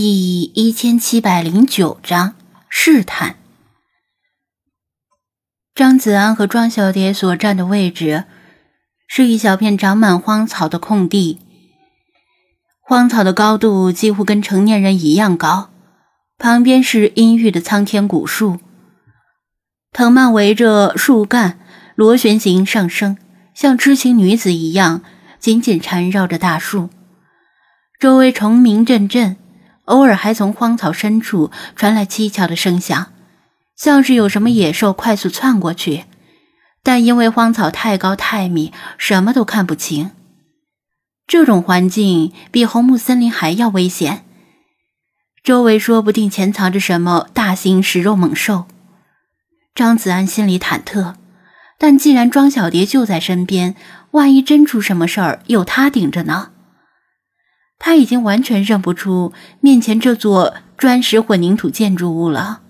第一千七百零九章试探。张子安和庄小蝶所站的位置，是一小片长满荒草的空地。荒草的高度几乎跟成年人一样高，旁边是阴郁的苍天古树，藤蔓围着树干螺旋形上升，像痴情女子一样紧紧缠绕着大树。周围虫鸣阵阵。偶尔还从荒草深处传来蹊跷的声响，像是有什么野兽快速窜过去，但因为荒草太高太密，什么都看不清。这种环境比红木森林还要危险，周围说不定潜藏着什么大型食肉猛兽。张子安心里忐忑，但既然庄小蝶就在身边，万一真出什么事儿，有他顶着呢？他已经完全认不出面前这座砖石混凝土建筑物了，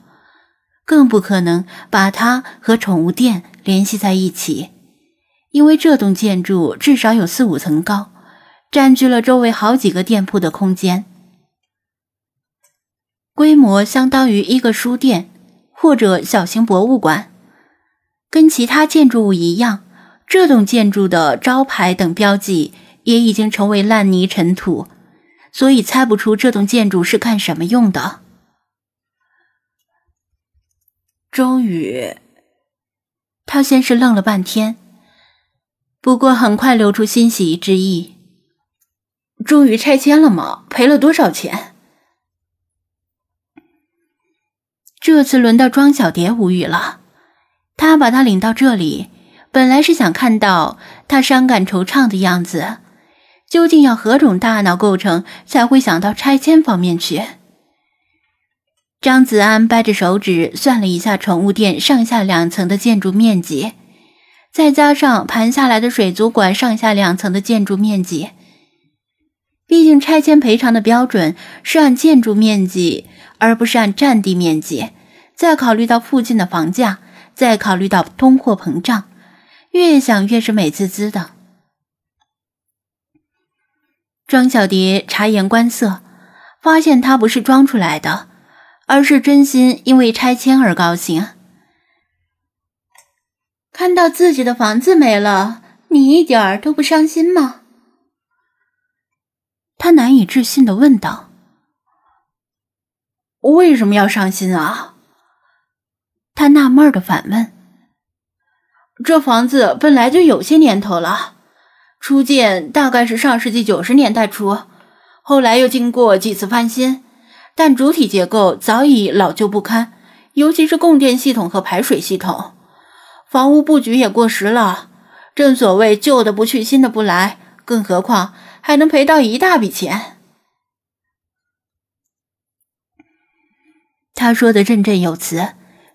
更不可能把它和宠物店联系在一起，因为这栋建筑至少有四五层高，占据了周围好几个店铺的空间，规模相当于一个书店或者小型博物馆。跟其他建筑物一样，这栋建筑的招牌等标记也已经成为烂泥尘土。所以猜不出这栋建筑是干什么用的。终于，他先是愣了半天，不过很快流出欣喜之意。终于拆迁了吗？赔了多少钱？这次轮到庄小蝶无语了。他把他领到这里，本来是想看到他伤感惆怅的样子。究竟要何种大脑构成才会想到拆迁方面去？张子安掰着手指算了一下宠物店上下两层的建筑面积，再加上盘下来的水族馆上下两层的建筑面积。毕竟拆迁赔偿的标准是按建筑面积，而不是按占地面积。再考虑到附近的房价，再考虑到通货膨胀，越想越是美滋滋的。庄小蝶察言观色，发现他不是装出来的，而是真心因为拆迁而高兴。看到自己的房子没了，你一点儿都不伤心吗？他难以置信的问道。为什么要伤心啊？他纳闷的反问。这房子本来就有些年头了。初建大概是上世纪九十年代初，后来又经过几次翻新，但主体结构早已老旧不堪，尤其是供电系统和排水系统，房屋布局也过时了。正所谓旧的不去，新的不来，更何况还能赔到一大笔钱。他说的振振有词，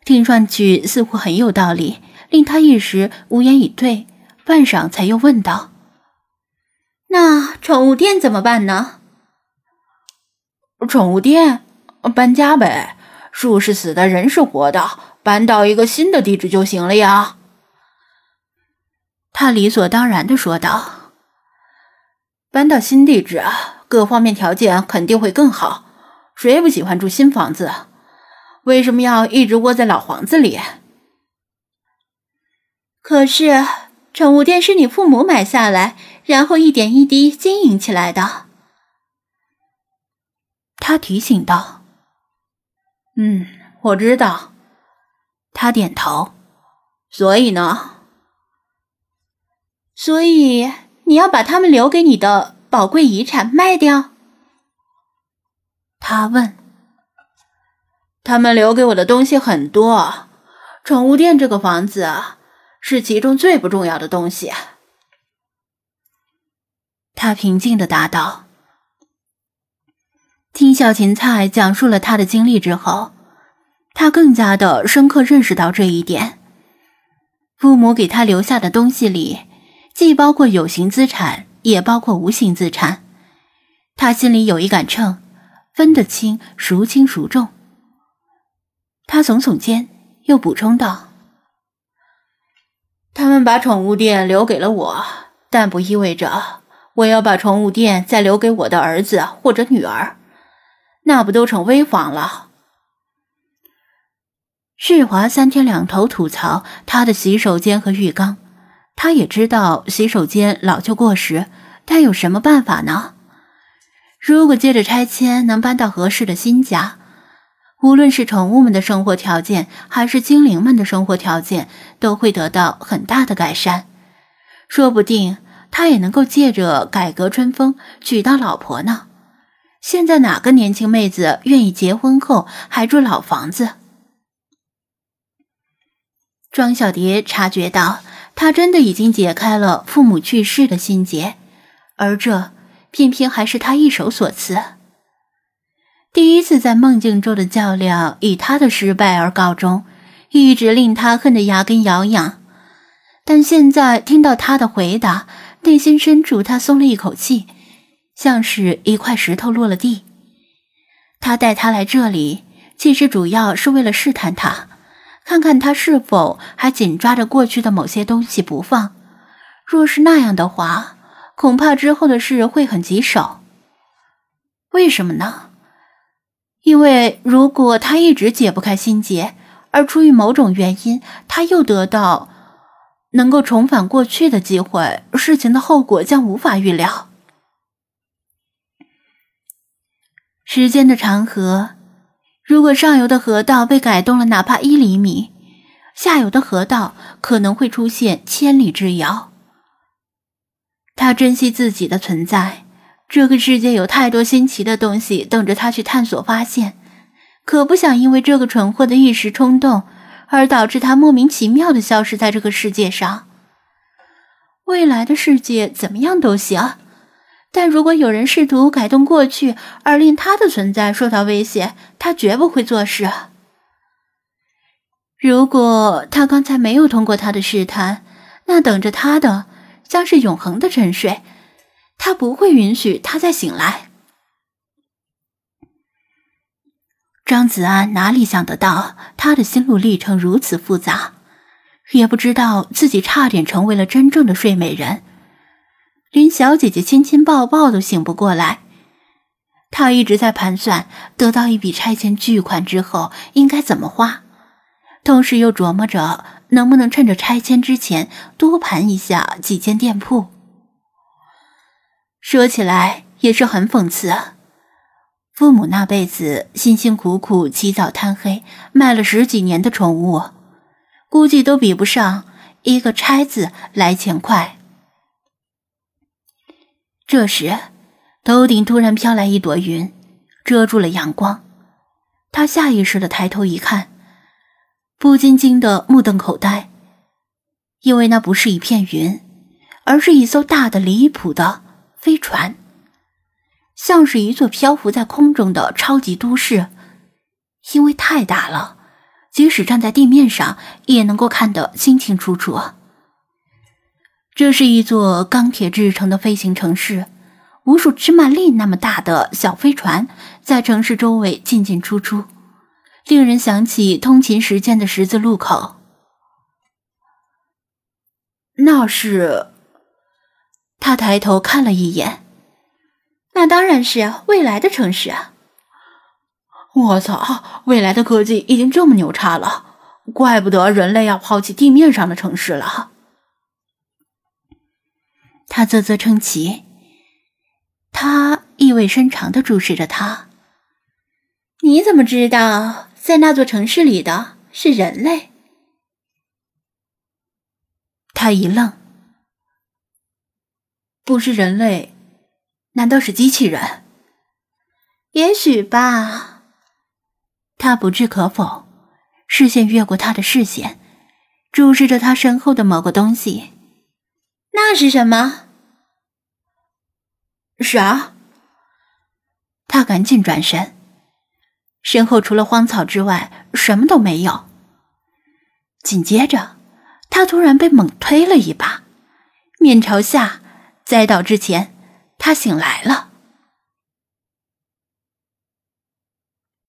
听上去似乎很有道理，令他一时无言以对，半晌才又问道。那宠物店怎么办呢？宠物店搬家呗，树是死的，人是活的，搬到一个新的地址就行了呀。他理所当然的说道：“搬到新地址，各方面条件肯定会更好。谁不喜欢住新房子？为什么要一直窝在老房子里？可是宠物店是你父母买下来。”然后一点一滴经营起来的，他提醒道：“嗯，我知道。”他点头。所以呢？所以你要把他们留给你的宝贵遗产卖掉？他问。他们留给我的东西很多，宠物店这个房子是其中最不重要的东西。他平静的答道：“听小芹菜讲述了他的经历之后，他更加的深刻认识到这一点。父母给他留下的东西里，既包括有形资产，也包括无形资产。他心里有一杆秤，分得清孰轻孰重。”他耸耸肩，又补充道：“他们把宠物店留给了我，但不意味着……”我要把宠物店再留给我的儿子或者女儿，那不都成危房了？世华三天两头吐槽他的洗手间和浴缸，他也知道洗手间老旧过时，但有什么办法呢？如果借着拆迁能搬到合适的新家，无论是宠物们的生活条件，还是精灵们的生活条件，都会得到很大的改善。说不定他也能够借着改革春风娶到老婆呢。现在哪个年轻妹子愿意结婚后还住老房子？庄小蝶察觉到，他真的已经解开了父母去世的心结，而这偏偏还是他一手所赐。第一次在梦境中的较量以他的失败而告终，一直令他恨得牙根痒痒。但现在听到他的回答，内心深处他松了一口气，像是一块石头落了地。他带他来这里，其实主要是为了试探他，看看他是否还紧抓着过去的某些东西不放。若是那样的话，恐怕之后的事会很棘手。为什么呢？因为如果他一直解不开心结，而出于某种原因，他又得到。能够重返过去的机会，事情的后果将无法预料。时间的长河，如果上游的河道被改动了哪怕一厘米，下游的河道可能会出现千里之遥。他珍惜自己的存在，这个世界有太多新奇的东西等着他去探索发现，可不想因为这个蠢货的一时冲动。而导致他莫名其妙的消失在这个世界上。未来的世界怎么样都行，但如果有人试图改动过去，而令他的存在受到威胁，他绝不会做事。如果他刚才没有通过他的试探，那等着他的将是永恒的沉睡。他不会允许他再醒来。张子安哪里想得到，他的心路历程如此复杂，也不知道自己差点成为了真正的睡美人，连小姐姐亲亲抱抱都醒不过来。他一直在盘算，得到一笔拆迁巨款之后应该怎么花，同时又琢磨着能不能趁着拆迁之前多盘一下几间店铺。说起来也是很讽刺啊。父母那辈子辛辛苦苦起早贪黑卖了十几年的宠物，估计都比不上一个拆字来钱快。这时，头顶突然飘来一朵云，遮住了阳光。他下意识的抬头一看，不禁惊得目瞪口呆，因为那不是一片云，而是一艘大的离谱的飞船。像是一座漂浮在空中的超级都市，因为太大了，即使站在地面上也能够看得清清楚楚。这是一座钢铁制成的飞行城市，无数芝麻粒那么大的小飞船在城市周围进进出出，令人想起通勤时间的十字路口。那是，他抬头看了一眼。那当然是未来的城市啊！我操，未来的科技已经这么牛叉了，怪不得人类要抛弃地面上的城市了。他啧啧称奇，他意味深长的注视着他。你怎么知道在那座城市里的是人类？他一愣，不是人类。难道是机器人？也许吧。他不置可否，视线越过他的视线，注视着他身后的某个东西。那是什么？啥？他赶紧转身，身后除了荒草之外，什么都没有。紧接着，他突然被猛推了一把，面朝下，栽倒之前。他醒来了。